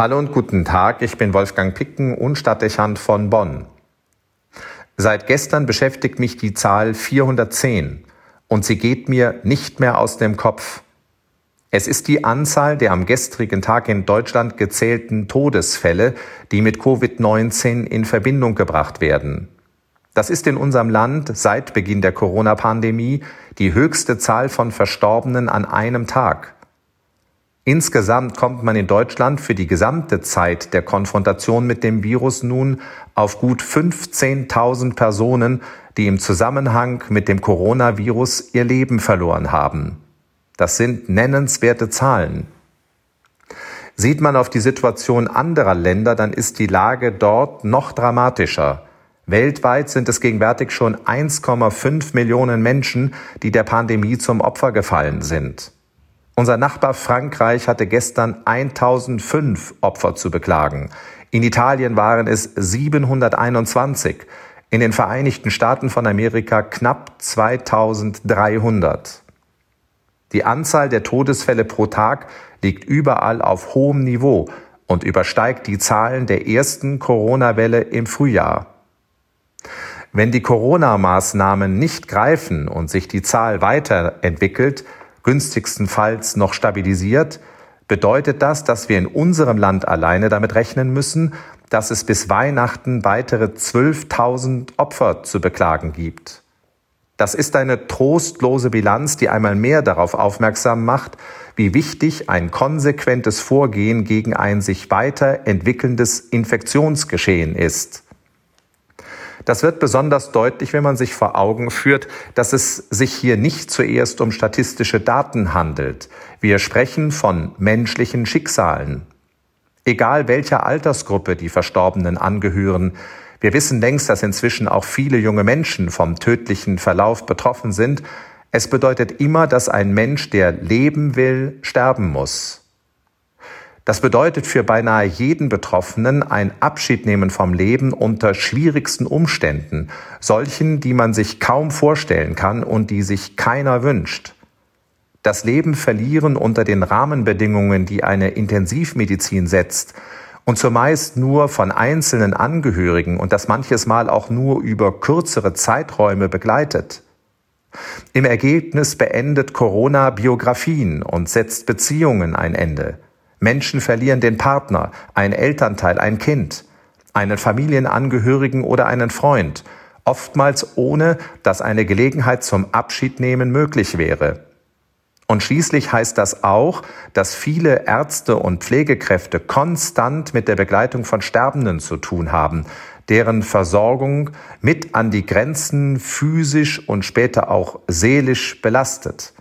Hallo und guten Tag, ich bin Wolfgang Picken und Stadtdechant von Bonn. Seit gestern beschäftigt mich die Zahl 410 und sie geht mir nicht mehr aus dem Kopf. Es ist die Anzahl der am gestrigen Tag in Deutschland gezählten Todesfälle, die mit Covid-19 in Verbindung gebracht werden. Das ist in unserem Land seit Beginn der Corona-Pandemie die höchste Zahl von Verstorbenen an einem Tag. Insgesamt kommt man in Deutschland für die gesamte Zeit der Konfrontation mit dem Virus nun auf gut 15.000 Personen, die im Zusammenhang mit dem Coronavirus ihr Leben verloren haben. Das sind nennenswerte Zahlen. Sieht man auf die Situation anderer Länder, dann ist die Lage dort noch dramatischer. Weltweit sind es gegenwärtig schon 1,5 Millionen Menschen, die der Pandemie zum Opfer gefallen sind. Unser Nachbar Frankreich hatte gestern 1005 Opfer zu beklagen. In Italien waren es 721. In den Vereinigten Staaten von Amerika knapp 2300. Die Anzahl der Todesfälle pro Tag liegt überall auf hohem Niveau und übersteigt die Zahlen der ersten Corona-Welle im Frühjahr. Wenn die Corona-Maßnahmen nicht greifen und sich die Zahl weiterentwickelt, günstigstenfalls noch stabilisiert, bedeutet das, dass wir in unserem Land alleine damit rechnen müssen, dass es bis Weihnachten weitere 12.000 Opfer zu beklagen gibt. Das ist eine trostlose Bilanz, die einmal mehr darauf aufmerksam macht, wie wichtig ein konsequentes Vorgehen gegen ein sich weiter entwickelndes Infektionsgeschehen ist. Das wird besonders deutlich, wenn man sich vor Augen führt, dass es sich hier nicht zuerst um statistische Daten handelt. Wir sprechen von menschlichen Schicksalen. Egal welcher Altersgruppe die Verstorbenen angehören, wir wissen längst, dass inzwischen auch viele junge Menschen vom tödlichen Verlauf betroffen sind. Es bedeutet immer, dass ein Mensch, der leben will, sterben muss. Das bedeutet für beinahe jeden Betroffenen ein Abschiednehmen vom Leben unter schwierigsten Umständen, solchen, die man sich kaum vorstellen kann und die sich keiner wünscht. Das Leben verlieren unter den Rahmenbedingungen, die eine Intensivmedizin setzt, und zumeist nur von einzelnen Angehörigen und das manches Mal auch nur über kürzere Zeiträume begleitet. Im Ergebnis beendet Corona Biografien und setzt Beziehungen ein Ende. Menschen verlieren den Partner, ein Elternteil, ein Kind, einen Familienangehörigen oder einen Freund, oftmals ohne, dass eine Gelegenheit zum Abschiednehmen möglich wäre. Und schließlich heißt das auch, dass viele Ärzte und Pflegekräfte konstant mit der Begleitung von Sterbenden zu tun haben, deren Versorgung mit an die Grenzen physisch und später auch seelisch belastet.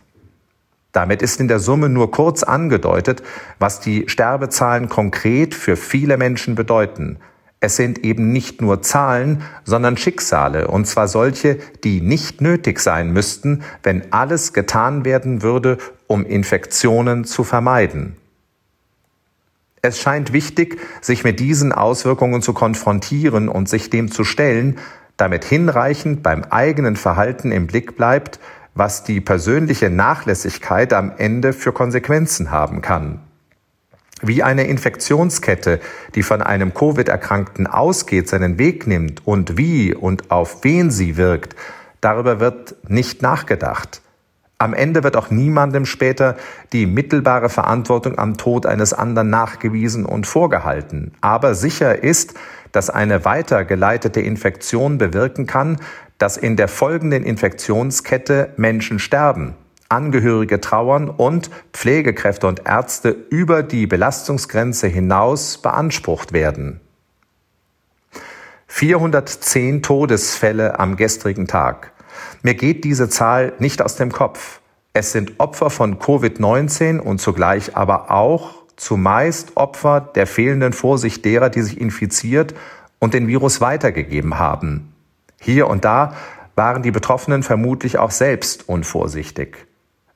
Damit ist in der Summe nur kurz angedeutet, was die Sterbezahlen konkret für viele Menschen bedeuten. Es sind eben nicht nur Zahlen, sondern Schicksale, und zwar solche, die nicht nötig sein müssten, wenn alles getan werden würde, um Infektionen zu vermeiden. Es scheint wichtig, sich mit diesen Auswirkungen zu konfrontieren und sich dem zu stellen, damit hinreichend beim eigenen Verhalten im Blick bleibt, was die persönliche Nachlässigkeit am Ende für Konsequenzen haben kann. Wie eine Infektionskette, die von einem Covid-Erkrankten ausgeht, seinen Weg nimmt und wie und auf wen sie wirkt, darüber wird nicht nachgedacht. Am Ende wird auch niemandem später die mittelbare Verantwortung am Tod eines anderen nachgewiesen und vorgehalten. Aber sicher ist, dass eine weitergeleitete Infektion bewirken kann, dass in der folgenden Infektionskette Menschen sterben, Angehörige trauern und Pflegekräfte und Ärzte über die Belastungsgrenze hinaus beansprucht werden. 410 Todesfälle am gestrigen Tag. Mir geht diese Zahl nicht aus dem Kopf. Es sind Opfer von Covid-19 und zugleich aber auch zumeist Opfer der fehlenden Vorsicht derer, die sich infiziert und den Virus weitergegeben haben. Hier und da waren die Betroffenen vermutlich auch selbst unvorsichtig.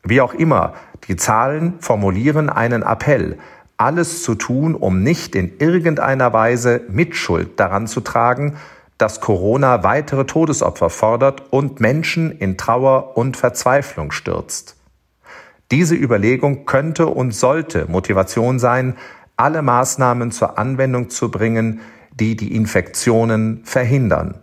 Wie auch immer, die Zahlen formulieren einen Appell, alles zu tun, um nicht in irgendeiner Weise Mitschuld daran zu tragen, dass Corona weitere Todesopfer fordert und Menschen in Trauer und Verzweiflung stürzt. Diese Überlegung könnte und sollte Motivation sein, alle Maßnahmen zur Anwendung zu bringen, die die Infektionen verhindern.